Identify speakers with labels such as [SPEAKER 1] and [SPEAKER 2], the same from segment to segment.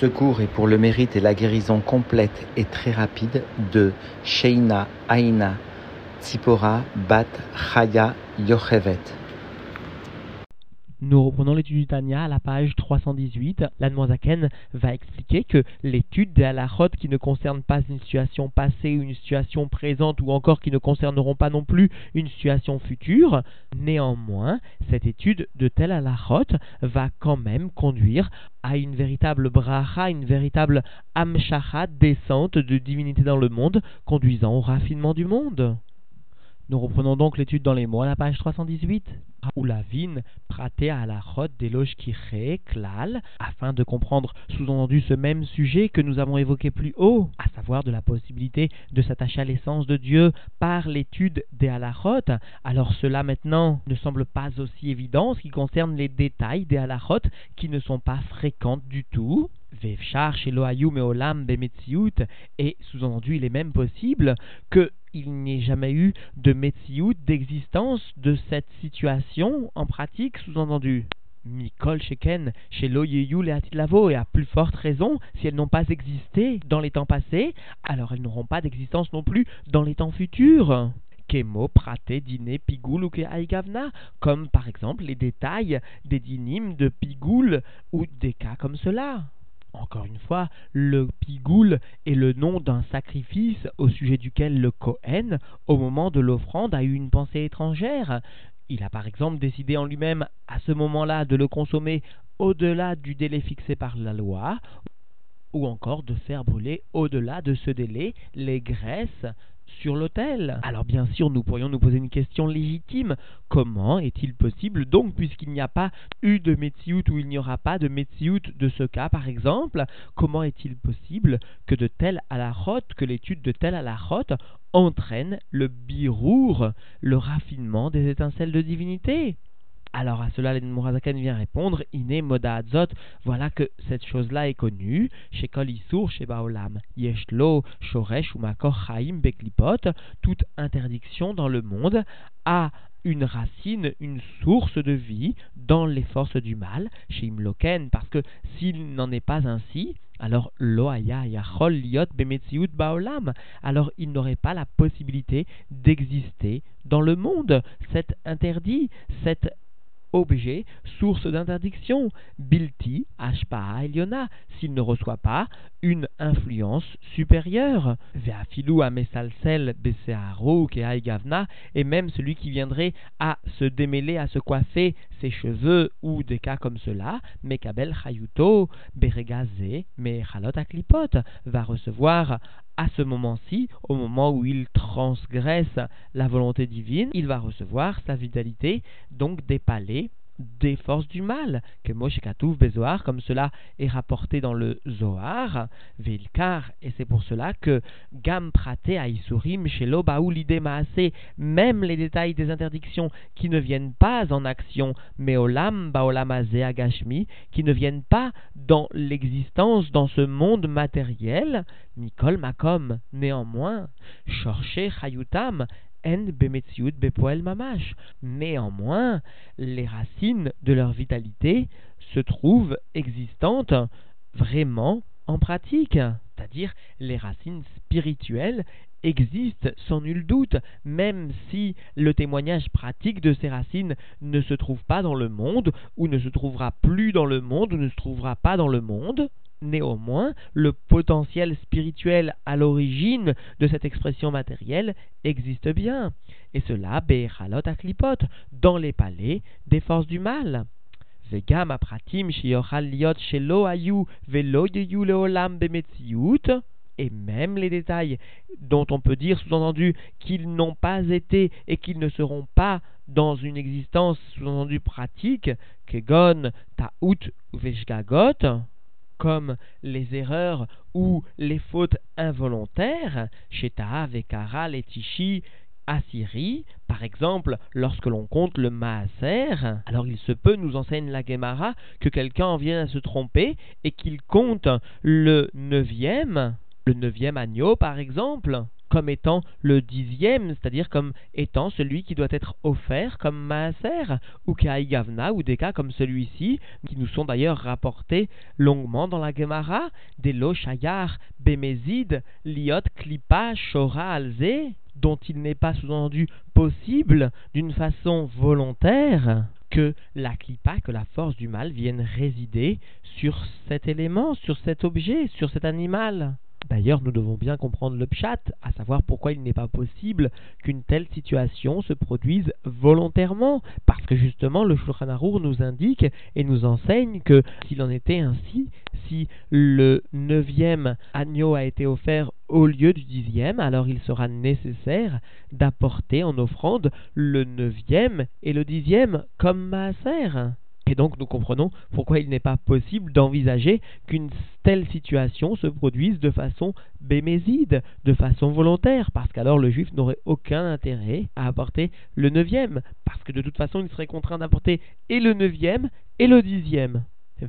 [SPEAKER 1] Ce cours est pour le mérite et la guérison complète et très rapide de Sheina Aina Tzipora Bat Chaya Yochevet.
[SPEAKER 2] Nous reprenons l'étude du Tanya à la page 318. L'Anmoisaken va expliquer que l'étude des halachot qui ne concernent pas une situation passée, une situation présente ou encore qui ne concerneront pas non plus une situation future, néanmoins, cette étude de tel halachot va quand même conduire à une véritable bracha, une véritable amshacha, descente de divinité dans le monde, conduisant au raffinement du monde. Nous reprenons donc l'étude dans les mots à la page 318. Ou la vine praté à la rote d'éloge kiré, klal, afin de comprendre sous-entendu ce même sujet que nous avons évoqué plus haut, à savoir de la possibilité de s'attacher à l'essence de Dieu par l'étude des halachot. Alors cela maintenant ne semble pas aussi évident en ce qui concerne les détails des halachot qui ne sont pas fréquentes du tout. Et sous-entendu il est même possible que il n'y ait jamais eu de Metsiout, d'existence de cette situation en pratique, sous-entendu. Mikol Sheken, chez Loyeyu et Atitlavo, et à plus forte raison, si elles n'ont pas existé dans les temps passés, alors elles n'auront pas d'existence non plus dans les temps futurs. Kemo, Praté, Dîner, Pigoul ou Aigavna, comme par exemple les détails des dynimes de Pigoul ou des cas comme cela. Encore une fois, le pigoul est le nom d'un sacrifice au sujet duquel le Kohen, au moment de l'offrande, a eu une pensée étrangère. Il a par exemple décidé en lui-même à ce moment-là de le consommer au-delà du délai fixé par la loi, ou encore de faire brûler au-delà de ce délai les graisses sur l'autel. Alors bien sûr, nous pourrions nous poser une question légitime. Comment est-il possible donc, puisqu'il n'y a pas eu de Metsiout ou il n'y aura pas de Metsiout de ce cas par exemple, comment est-il possible que de tel à la rote, que l'étude de tel à la rote entraîne le birour, le raffinement des étincelles de divinité? Alors à cela, l'Edmourazaken vient répondre Ine moda azot, voilà que cette chose-là est connue. Chez Kolisur, chez Baolam, Yeshlo, Shoresh ou Makor Chaim Beklipot, toute interdiction dans le monde a une racine, une source de vie dans les forces du mal, chez Imloken, parce que s'il n'en est pas ainsi, alors loaya yachol liot bemetziut baolam, alors il n'aurait pas la possibilité d'exister dans le monde. Cet interdit, cette objet, source d'interdiction, bilti, ashpa'a eliona, s'il ne reçoit pas une influence supérieure. Ve'afilu amesalsel et gavna, et même celui qui viendrait à se démêler, à se coiffer cheveux ou des cas comme cela, mekabel chayuto, beregazé, mechalot aklipot, va recevoir à ce moment-ci, au moment où il transgresse la volonté divine, il va recevoir sa vitalité, donc des palais des forces du mal, que Moshe Katouf comme cela est rapporté dans le Zohar, Vilkar, et c'est pour cela que Gam Prate Aisurim, Shelo Baoulide même les détails des interdictions qui ne viennent pas en action, mais Olam Baolam Agashmi, qui ne viennent pas dans l'existence, dans ce monde matériel, Mikol Makom, néanmoins, Shorche Chayutam. Néanmoins, les racines de leur vitalité se trouvent existantes vraiment en pratique, c'est-à-dire les racines spirituelles existent sans nul doute, même si le témoignage pratique de ces racines ne se trouve pas dans le monde, ou ne se trouvera plus dans le monde, ou ne se trouvera pas dans le monde. Néanmoins, le potentiel spirituel à l'origine de cette expression matérielle existe bien, et cela Be'echalot Aklipot, dans les palais des forces du mal. Vegam apratim liot shelo ayu velo leolam et même les détails dont on peut dire sous-entendu qu'ils n'ont pas été et qu'ils ne seront pas dans une existence sous-entendu pratique, kegon ta'ut veshgagot, comme les erreurs ou les fautes involontaires, Sheta, Vekara, Letishi, Assyrie, par exemple, lorsque l'on compte le Maaser, alors il se peut, nous enseigne la Gemara, que quelqu'un en vienne à se tromper et qu'il compte le neuvième, le neuvième agneau par exemple, comme étant le dixième, c'est-à-dire comme étant celui qui doit être offert comme maaser, ou gavna, ou des cas comme celui-ci, qui nous sont d'ailleurs rapportés longuement dans la Gemara, des lochayar, bemezid, liot, klipa, shora, alze, dont il n'est pas sous-entendu possible d'une façon volontaire que la clipa, que la force du mal vienne résider sur cet élément, sur cet objet, sur cet animal. D'ailleurs, nous devons bien comprendre le pshat, à savoir pourquoi il n'est pas possible qu'une telle situation se produise volontairement, parce que justement le Shulchan Arour nous indique et nous enseigne que s'il en était ainsi, si le neuvième agneau a été offert au lieu du dixième, alors il sera nécessaire d'apporter en offrande le neuvième et le dixième comme maaser. Et donc nous comprenons pourquoi il n'est pas possible d'envisager qu'une telle situation se produise de façon béméside, de façon volontaire, parce qu'alors le juif n'aurait aucun intérêt à apporter le neuvième, parce que de toute façon il serait contraint d'apporter et le neuvième et le dixième. Et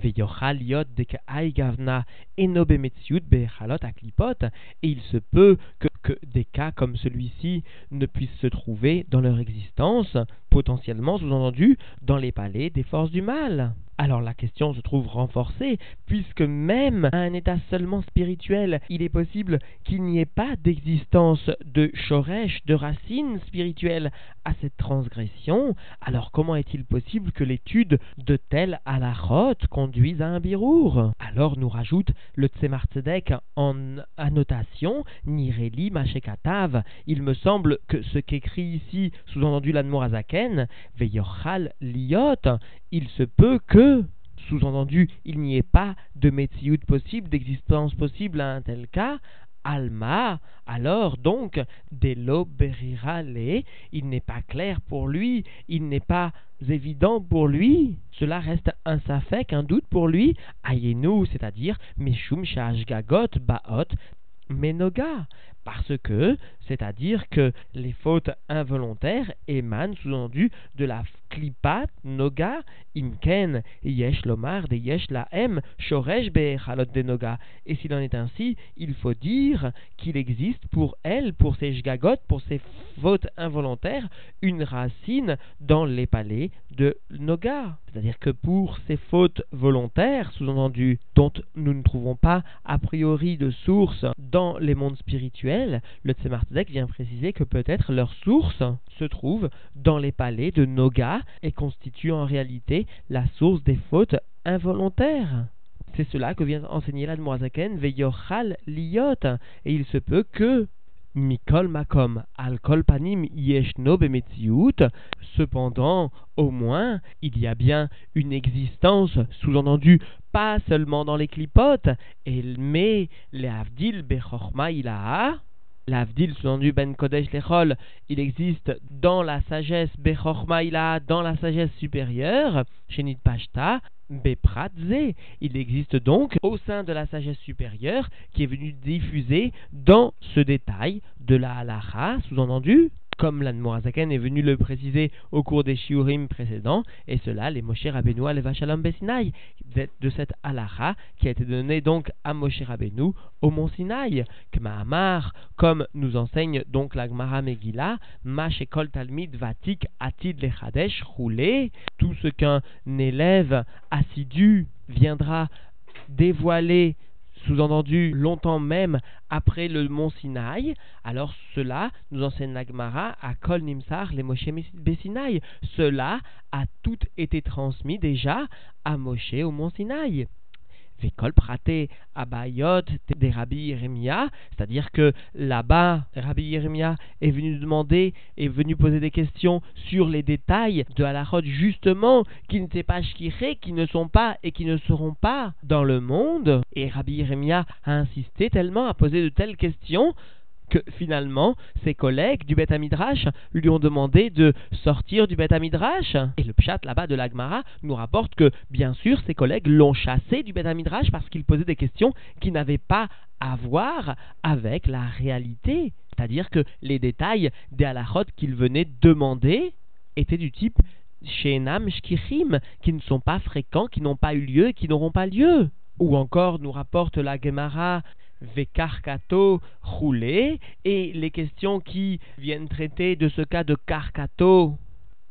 [SPEAKER 2] il se peut que, que, des cas comme celui-ci ne puissent se trouver dans leur existence, potentiellement sous-entendu dans les palais des forces du mal alors la question se trouve renforcée, puisque même à un état seulement spirituel, il est possible qu'il n'y ait pas d'existence de shoresh, de racine spirituelle à cette transgression, alors comment est-il possible que l'étude de telle halachot conduise à un birour? Alors nous rajoute le Tzemar Tzedek en annotation, Nireli Mashekatav. Il me semble que ce qu'écrit ici, sous-entendu l'Admorazaken, Veyochal Liot, il se peut que, sous-entendu, il n'y ait pas de Metsiout possible, d'existence possible à un tel cas, Alma, alors donc, Delo Berirale, il n'est pas clair pour lui, il n'est pas évident pour lui, cela reste un safek, un doute pour lui, Ayenu, c'est-à-dire Meshum Gagot Baot Menoga, parce que, c'est-à-dire que les fautes involontaires émanent sous-entendu de la klipat noga imken yesh lomar de yesh la m shoresh be'echalot de noga. Et s'il en est ainsi, il faut dire qu'il existe pour elle, pour ces jgagot, pour ces fautes involontaires, une racine dans les palais de noga. C'est-à-dire que pour ces fautes volontaires, sous-entendu, dont nous ne trouvons pas a priori de source dans les mondes spirituels, le Tzemar vient préciser que peut-être leur source se trouve dans les palais de Noga et constitue en réalité la source des fautes involontaires. C'est cela que vient enseigner l'Admorazaken, Veyochal Liot, et il se peut que Mikol Makom, Al Panim Yeshno cependant, au moins, il y a bien une existence, sous-entendu, pas seulement dans les clipotes, mais les Avdil Bechorma Ilaha, L'Avdil, sous-entendu Ben Kodesh Lechol, il existe dans la sagesse Bechorma dans la sagesse supérieure, Shenit Pashta, Bepratze. Il existe donc au sein de la sagesse supérieure qui est venue diffuser dans ce détail de la halacha, sous-entendu comme l'Anmoazaken est venu le préciser au cours des shiurim précédents, et cela, les Moshe Rabbeinu le Vachalom Besinaï, de cette halacha qui a été donnée donc à Moshe Rabbeinu au mont Sinaï. Kmahamar, comme nous enseigne donc la Gemara Megillah, Mashekol Talmid Vatik Atid Lechadesh Roulé, tout ce qu'un élève assidu viendra dévoiler sous-entendu longtemps même après le mont Sinaï, alors cela nous enseigne Nagmara à Kol Nimsar, les Moshe Bessinaï. Cela a tout été transmis déjà à Moshe au mont Sinaï. Des Rabbi Yeremia, c'est-à-dire que là-bas, Rabbi Yeremia est venu demander, est venu poser des questions sur les détails de Halachot, justement, qui n'étaient pas shkiré, qui ne sont pas et qui ne seront pas dans le monde. Et Rabbi Yeremia a insisté tellement à poser de telles questions que finalement ses collègues du Beth Midrash lui ont demandé de sortir du Beth Midrash. Et le pshat là-bas de l'Agmara nous rapporte que bien sûr ses collègues l'ont chassé du Beth Midrash parce qu'il posait des questions qui n'avaient pas à voir avec la réalité. C'est-à-dire que les détails des halachot qu'il venait demander étaient du type Shenam Shkichim, qui ne sont pas fréquents, qui n'ont pas eu lieu qui n'auront pas lieu. Ou encore nous rapporte la Gemara Vekarkato roulé, et les questions qui viennent traiter de ce cas de Karkato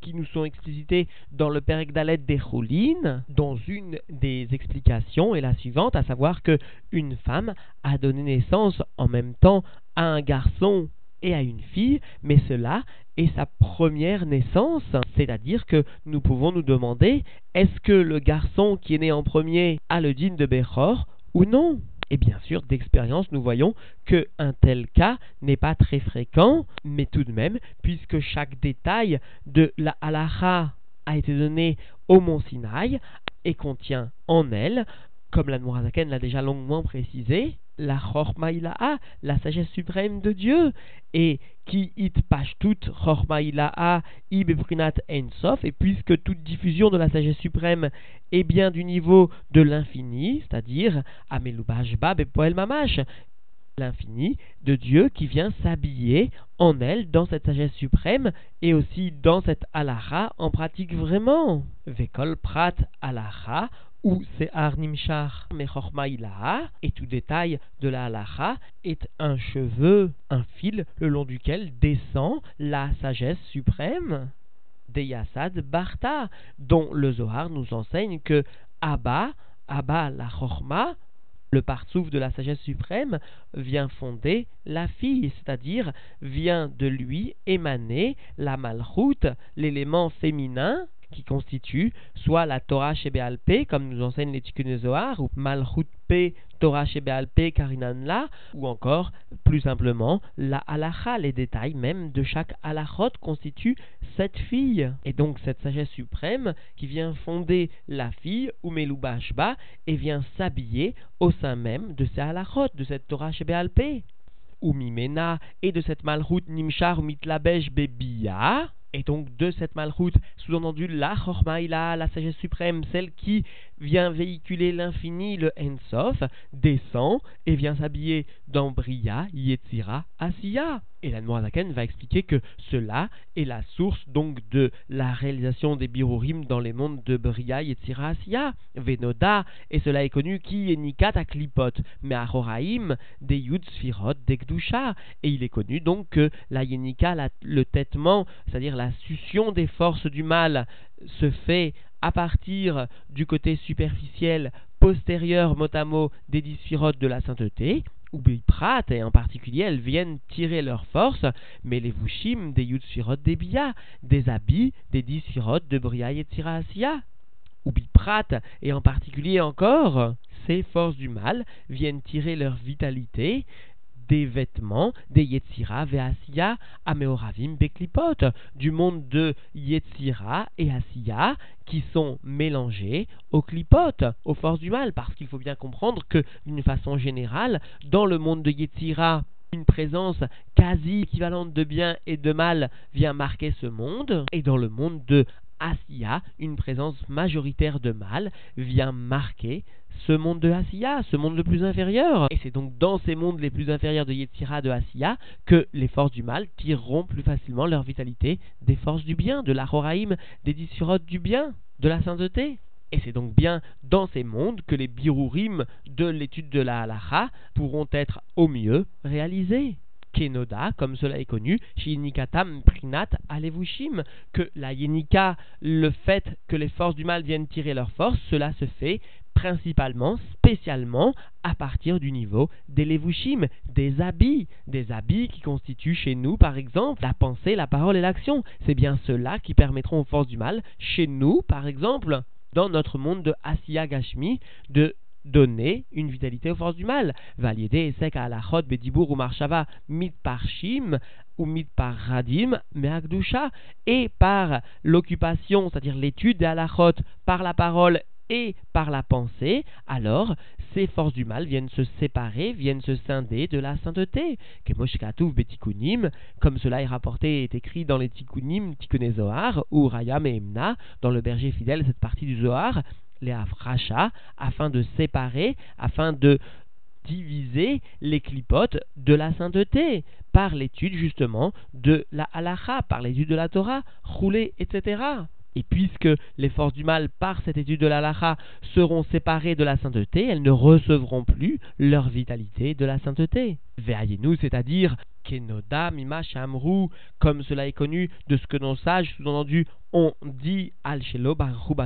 [SPEAKER 2] qui nous sont explicités dans le Dalet des Choulines, dont une des explications est la suivante, à savoir que une femme a donné naissance en même temps à un garçon et à une fille, mais cela est sa première naissance, c'est-à-dire que nous pouvons nous demander est-ce que le garçon qui est né en premier a le digne de Bechor ou non? Et bien sûr, d'expérience, nous voyons que un tel cas n'est pas très fréquent, mais tout de même, puisque chaque détail de la halacha a été donné au mont Sinaï et contient en elle, comme la Nourazaken l'a déjà longuement précisé, la Chormaïla'a, la sagesse suprême de Dieu, et qui it pashtut Chormaïla'a ibebrinat ensof, et puisque toute diffusion de la sagesse suprême est bien du niveau de l'infini, c'est-à-dire Amelubashba bepoel mamash, l'infini de Dieu qui vient s'habiller en elle dans cette sagesse suprême et aussi dans cette alaha en pratique vraiment. Vekol prat alaha ou c'est Arnimshar Mechorma et tout détail de la halacha est un cheveu, un fil le long duquel descend la sagesse suprême des Yassad Barta, dont le Zohar nous enseigne que Abba, Abba la Chorma, le partsouf de la sagesse suprême, vient fonder la fille, c'est-à-dire vient de lui émaner la malchoute, l'élément féminin qui constitue soit la Torah Shebéalpé, comme nous enseigne les Tikkun ou Malchut P, Torah Shebéalpé, Karinanla, ou encore, plus simplement, la halacha, les détails même de chaque halachot constituent cette fille. Et donc cette sagesse suprême qui vient fonder la fille, ou Melubashba, et vient s'habiller au sein même de ces halachot, de cette Torah Shebéalpé. Ou Mimena, et de cette Malchut Nimshar Mitlabesh Bebiya, et donc de cette malroute, sous-entendu la Chormaïla, la sagesse suprême, celle qui vient véhiculer l'infini, le Ensof, descend et vient s'habiller dans Bria, Yetzira, Asiya. Et la Noirzaken va expliquer que cela est la source donc de la réalisation des birurim dans les mondes de Bria, Yetzira, Asiya, Venoda, et cela est connu qui est Nikat à Klipot, mais à Horaim, des Yud Sfirot, des Gdusha. Et il est connu donc que la Yenika, le têtement, c'est-à-dire la succion des forces du mal, se fait à partir du côté superficiel postérieur mot à mot des dix de la sainteté, ou Biprat, et en particulier elles viennent tirer leur force, mais les Vushim des Yutsfirot des Bia, des habits des dix de Bria et Tiraasia, ou Biprat, et en particulier encore, ces forces du mal viennent tirer leur vitalité des vêtements des Yetzira Veasiya Ameoravim Beklipot, du monde de Yetzira et Asiya qui sont mélangés aux clipotes, aux forces du mal, parce qu'il faut bien comprendre que d'une façon générale, dans le monde de Yetzira, une présence quasi équivalente de bien et de mal vient marquer ce monde, et dans le monde de Asiya, une présence majoritaire de mal vient marquer ce monde de Asiya, ce monde le plus inférieur. Et c'est donc dans ces mondes les plus inférieurs de Yetzira, de Asiya, que les forces du mal tireront plus facilement leur vitalité des forces du bien, de la Horaïm, des dissurotes du bien, de la sainteté. Et c'est donc bien dans ces mondes que les birurim de l'étude de la halacha pourront être au mieux réalisés. Kenoda, comme cela est connu, chez Prinat Alevushim, que la Yenika, le fait que les forces du mal viennent tirer leur force, cela se fait principalement, spécialement, à partir du niveau des levushim, des habits, des habits qui constituent chez nous, par exemple, la pensée, la parole et l'action. C'est bien cela qui permettront aux forces du mal, chez nous, par exemple, dans notre monde de Asiya Gashmi, de donner une vitalité aux forces du mal. Valider sek alachot bedibur ou marshava mit parshim ou mit par radim meakdusha et par l'occupation, c'est-à-dire l'étude des alachot par la parole et par la pensée, alors ces forces du mal viennent se séparer, viennent se scinder de la sainteté. comme cela est rapporté et est écrit dans les tikkunim, tikkun Zohar, ou Rayam et Emna, dans le berger fidèle, cette partie du Zohar, les afracha, afin de séparer, afin de diviser les clipotes de la sainteté, par l'étude justement de la halacha, par l'étude de la Torah, rouler, etc. Et puisque les forces du mal, par cette étude de la seront séparées de la sainteté, elles ne recevront plus leur vitalité de la sainteté. Veillez-nous, c'est-à-dire Kenoda, Mima, Shamru, comme cela est connu de ce que nos sages, sous-entendu, ont dit Al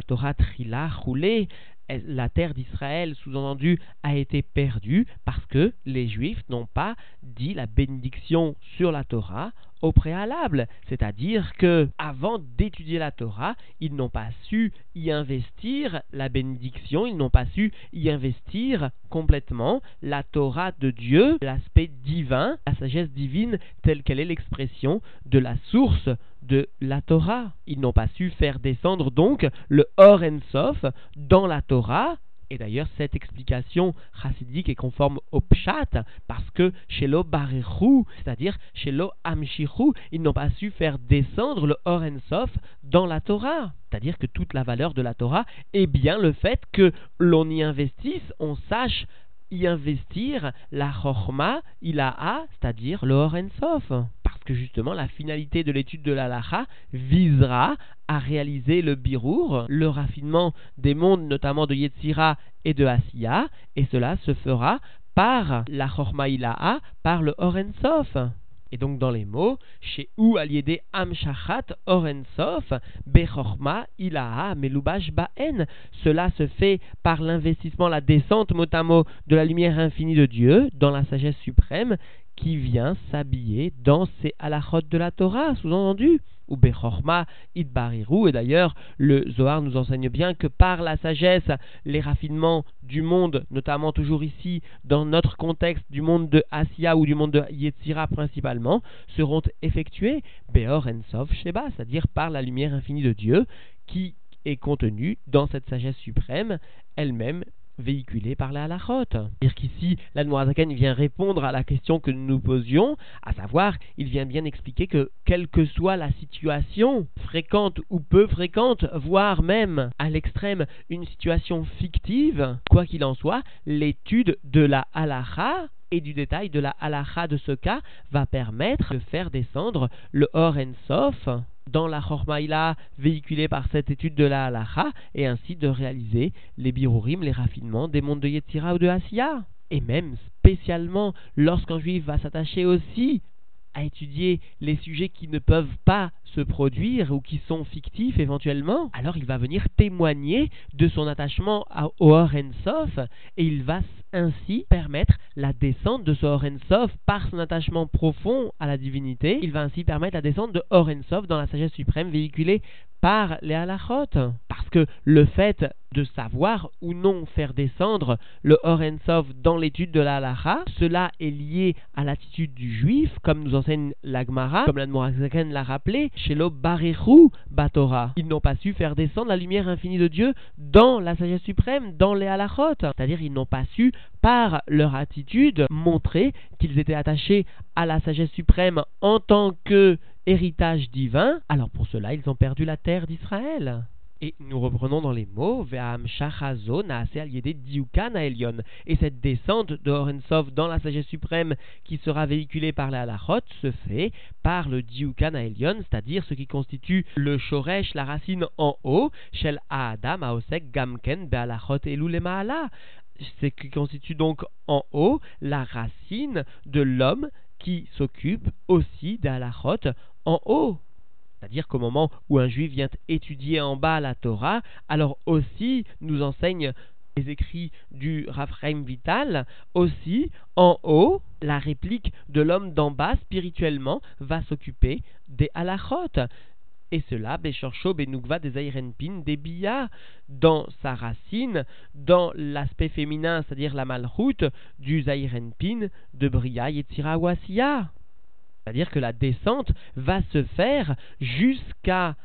[SPEAKER 2] Torah, Trila, Roulé, la terre d'Israël, sous-entendu, a été perdue parce que les Juifs n'ont pas dit la bénédiction sur la Torah au préalable, c'est-à-dire que avant d'étudier la Torah, ils n'ont pas su y investir la bénédiction, ils n'ont pas su y investir complètement la Torah de Dieu, l'aspect divin, la sagesse divine telle qu'elle est l'expression de la source de la Torah. Ils n'ont pas su faire descendre donc le Or Ensof dans la Torah. Et d'ailleurs, cette explication chassidique est conforme au Pshat, parce que chez lo Barechu, c'est-à-dire chez lo ils n'ont pas su faire descendre le Or Ensof dans la Torah. C'est-à-dire que toute la valeur de la Torah est bien le fait que l'on y investisse, on sache y investir la Chorma Ilaha, c'est-à-dire le Or Ensof justement la finalité de l'étude de l'alaha visera à réaliser le birour, le raffinement des mondes, notamment de Yetzira et de Asiya, et cela se fera par la Chormaïla'a, par le Orensof. Et donc dans les mots, chez ou aliédé amshachat orensof, bechorma ilaha melubash baen. Cela se fait par l'investissement, la descente mot à mot de la lumière infinie de Dieu dans la sagesse suprême qui vient s'habiller dans ces halachot de la Torah, sous-entendu, ou Bechorma Idbariru, et d'ailleurs le Zohar nous enseigne bien que par la sagesse, les raffinements du monde, notamment toujours ici dans notre contexte du monde de Asiya ou du monde de Yetzira principalement, seront effectués Beor Ensof Sheba, c'est-à-dire par la lumière infinie de Dieu qui est contenue dans cette sagesse suprême, elle-même véhiculé par la halachot. C'est-à-dire qu'ici, la Noirzaken vient répondre à la question que nous nous posions, à savoir, il vient bien expliquer que quelle que soit la situation, fréquente ou peu fréquente, voire même à l'extrême une situation fictive, quoi qu'il en soit, l'étude de la halacha et du détail de la halacha de ce cas va permettre de faire descendre le Or Sof dans la Chormaïla véhiculée par cette étude de la halacha et ainsi de réaliser les birurim, les raffinements des mondes de Yetzira ou de Asiya. Et même spécialement lorsqu'un juif va s'attacher aussi à étudier les sujets qui ne peuvent pas se produire ou qui sont fictifs éventuellement, alors il va venir témoigner de son attachement à, au Sof et il va ainsi permettre la descente de ce Sof par son attachement profond à la divinité. Il va ainsi permettre la descente de Sof dans la sagesse suprême véhiculée par les halachot. Parce que le fait de savoir ou non faire descendre le Orensov dans l'étude de la halacha, cela est lié à l'attitude du juif, comme nous enseigne l'Agmara, comme l'Admorazaken l'a rappelé, chez le Barechu Batora. Ils n'ont pas su faire descendre la lumière infinie de Dieu dans la sagesse suprême, dans les halachot. C'est-à-dire ils n'ont pas su, par leur attitude, montrer qu'ils étaient attachés à la sagesse suprême en tant que héritage divin, alors pour cela ils ont perdu la terre d'Israël. Et nous reprenons dans les mots. Et cette descente de Horensov dans la sagesse suprême qui sera véhiculée par la halachot se fait par le Diukan Elion, c'est-à-dire ce qui constitue le Shoresh, la racine en haut, Shel Adam Aosek Gamken Be'alachot Elu Ce qui constitue donc en haut la racine de l'homme qui s'occupe aussi d'Alachot en haut. C'est-à-dire qu'au moment où un juif vient étudier en bas la Torah, alors aussi nous enseigne les écrits du Raphaim Vital, aussi en haut, la réplique de l'homme d'en bas spirituellement va s'occuper des halachot. Et cela, Beshorcho Benugva des Airenpin, des Bia, dans sa racine, dans l'aspect féminin, c'est-à-dire la malroute du Zairenpin de Bria Yetzira c'est-à-dire que la descente va se faire jusqu'à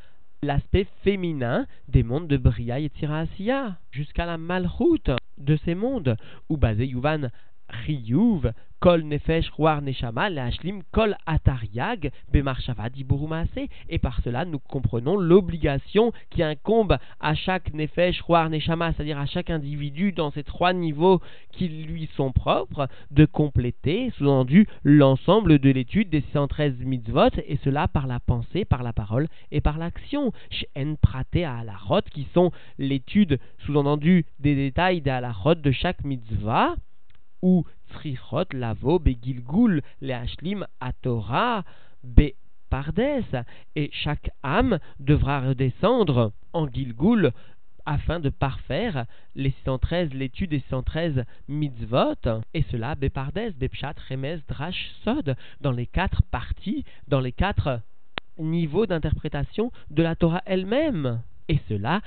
[SPEAKER 2] l'aspect féminin des mondes de Bria et Tirasiya, jusqu'à la malroute de ces mondes, où basé Yuvan chiyuv, kol nefesh roar neshama leashlim kol atariag bemarshava diburumaase. Et par cela, nous comprenons l'obligation qui incombe à chaque nefesh roar neshama, c'est-à-dire à chaque individu dans ces trois niveaux qui lui sont propres, de compléter, sous-entendu, l'ensemble de l'étude des 113 mitzvot, et cela par la pensée, par la parole et par l'action. Shen prate à qui sont l'étude, sous-entendu, des détails la de chaque mitzvah, ou Tzrichot, Lavo, Begilgul, Leashlim, Atora, Be Pardes, et chaque âme devra redescendre en Gilgul afin de parfaire les 613, l'étude des 613 mitzvot, et cela Bepardes, Bepshat, Remez, Drash, Sod, dans les quatre parties, dans les quatre niveaux d'interprétation de la Torah elle-même. Et cela,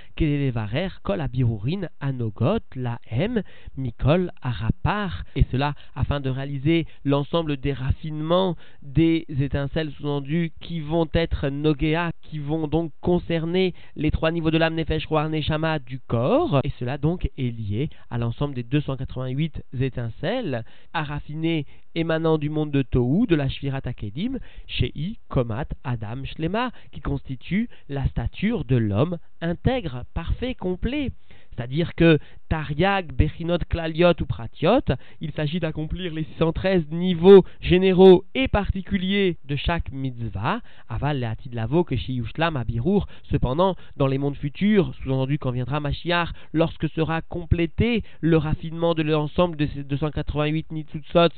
[SPEAKER 2] varer kol abirurin anogot la m mikol arapar. Et cela afin de réaliser l'ensemble des raffinements des étincelles sous-entendues qui vont être nogea, qui vont donc concerner les trois niveaux de l'âme nefesh roar neshama du corps. Et cela donc est lié à l'ensemble des 288 étincelles à raffiner émanant du monde de Tohu, de la Shvirat Akedim, Shei, Komat, Adam, Shlema, qui constitue la stature de l'homme intègre, parfait, complet. C'est-à-dire que Tariag, Bechinot, Klaliot ou Pratiot, il s'agit d'accomplir les 613 niveaux généraux et particuliers de chaque mitzvah, aval le lavo que Shiyushlam Abirur. Cependant, dans les mondes futurs, sous-entendu quand viendra Mashiach, lorsque sera complété le raffinement de l'ensemble de ces 288 Nitzutzot,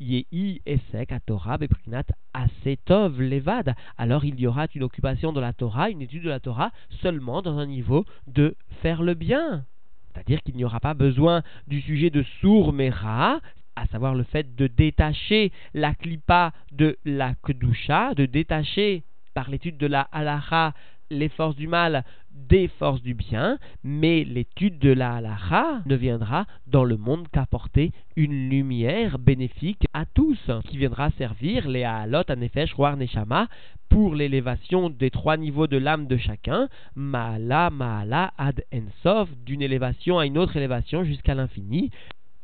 [SPEAKER 2] Yehi Esek Torah Beprinat Asetov Levad. Alors il y aura une occupation de la Torah, une étude de la Torah, seulement dans un niveau de faire le bien. C'est-à-dire qu'il n'y aura pas besoin du sujet de Sourmera, à savoir le fait de détacher la klipa de la Kedusha, de détacher par l'étude de la halacha les forces du mal des forces du bien, mais l'étude de la halacha ne viendra dans le monde qu'apporter une lumière bénéfique à tous, qui viendra servir les halot, anefesh, roar, neshama, pour l'élévation des trois niveaux de l'âme de chacun, maala, maala, ad ensof, d'une élévation à une autre élévation jusqu'à l'infini,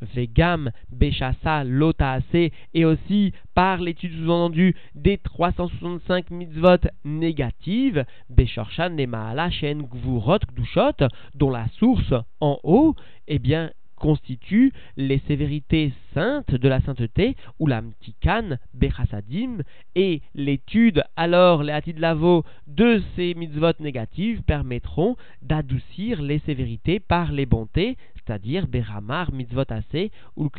[SPEAKER 2] Vegam, Beshasa, Lotaase, et aussi par l'étude sous-entendue des 365 mitzvot négatives, Beshorshan, Nemaala, Shen, Gvurot, Gdushot, dont la source en haut, eh bien, constitue les sévérités saintes de la sainteté, ou la mtikan, et l'étude, alors les lavo de ces mitzvot négatives permettront d'adoucir les sévérités par les bontés, c'est-à-dire beramar mitzvot ase ou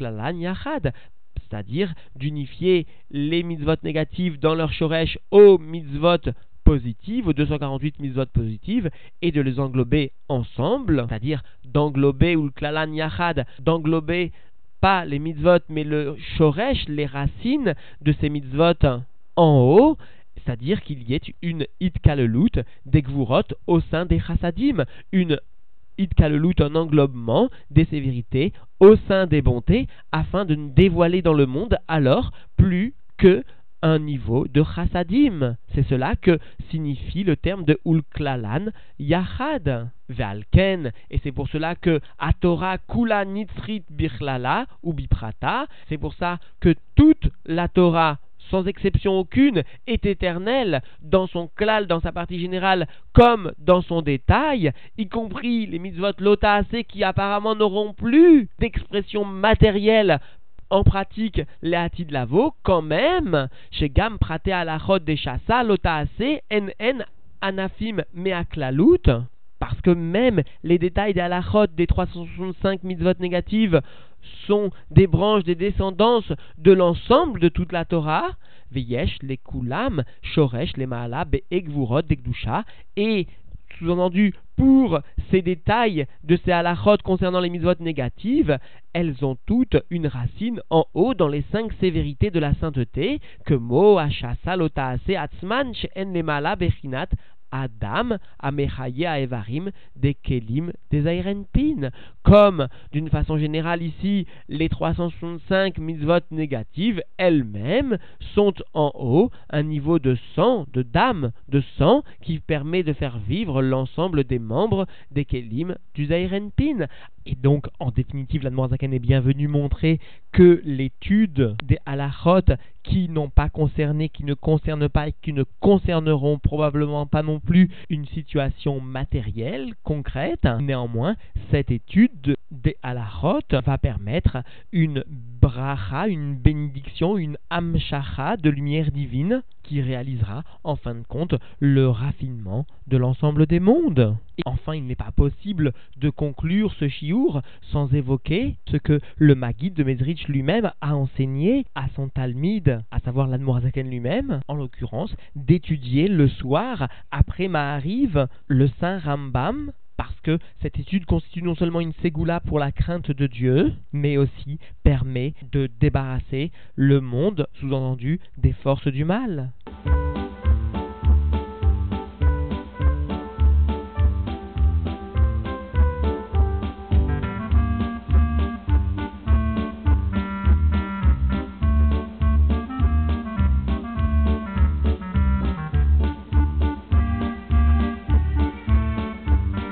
[SPEAKER 2] c'est-à-dire d'unifier les mitzvot négatives dans leur shoresh aux mitzvot positives, aux 248 mitzvot positives, et de les englober ensemble, c'est-à-dire d'englober ou klalan yachad, d'englober pas les mitzvot, mais le shoresh, les racines de ces mitzvot en haut, c'est-à-dire qu'il y ait une itkalelut des gvurot au sein des chassadim, une itkalelut, un englobement des sévérités au sein des bontés, afin de ne dévoiler dans le monde alors plus que un niveau de chassadim. C'est cela que signifie le terme de ulklalan yachad. Valken, et c'est pour cela que Atora kula nitzrit birlala ou biprata, c'est pour ça que toute la Torah sans exception aucune, est éternelle dans son klal, dans sa partie générale, comme dans son détail, y compris les mitzvot lotaase qui apparemment n'auront plus d'expression matérielle. En pratique les de lavo, quand même, chez Gam la chod des chassa, lotaase, en anafim meaklalut, parce que même les détails la des 365 mitzvot négatives sont des branches des descendances de l'ensemble de toute la Torah, Veyesh, les Kulam, Shoresh, les Maala, Be'egvurot, Dekdusha, et sous-entendu, pour ces détails de ces halachot concernant les mitzvot négatives, elles ont toutes une racine en haut dans les cinq sévérités de la sainteté, que Mo, Ashasa, Lotaase, Atzman, She'en, Lemala, Bechinat, Adam, Amechaye, Evarim, des Kelim, des Airenpin. Comme, d'une façon générale ici, les 365 mitzvot négatives elles-mêmes sont en haut un niveau de sang, de dame, de sang, qui permet de faire vivre l'ensemble des membres des Kelim du Zairenpin. Et donc, en définitive, la Zaken est bien venue montrer que l'étude des halachot qui n'ont pas concerné, qui ne concernent pas et qui ne concerneront probablement pas non plus une situation matérielle, concrète. Néanmoins, cette étude des halachot va permettre une bracha, une bénédiction, une amshacha de lumière divine qui réalisera en fin de compte le raffinement de l'ensemble des mondes. Et enfin, il n'est pas possible de conclure ce chiour sans évoquer ce que le Maguide de Mezrich lui-même a enseigné à son Talmide, à savoir l'Admorazaken lui-même, en l'occurrence, d'étudier le soir, après Mahariv, le Saint Rambam, parce que cette étude constitue non seulement une ségoula pour la crainte de Dieu, mais aussi permet de débarrasser le monde, sous-entendu, des forces du mal.